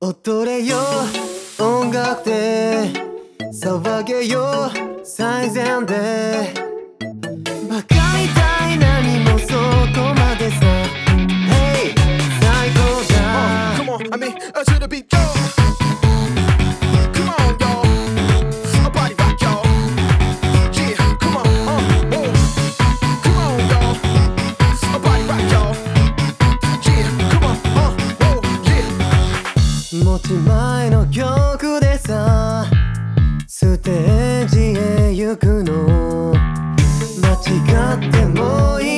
踊れよ音楽で騒げよ最善で。バカみたい何もそこまでさ。Hey 最高じゃ Come on, I mean, I should be gone 持ち前の曲でさステージへ行くの。間違ってもいい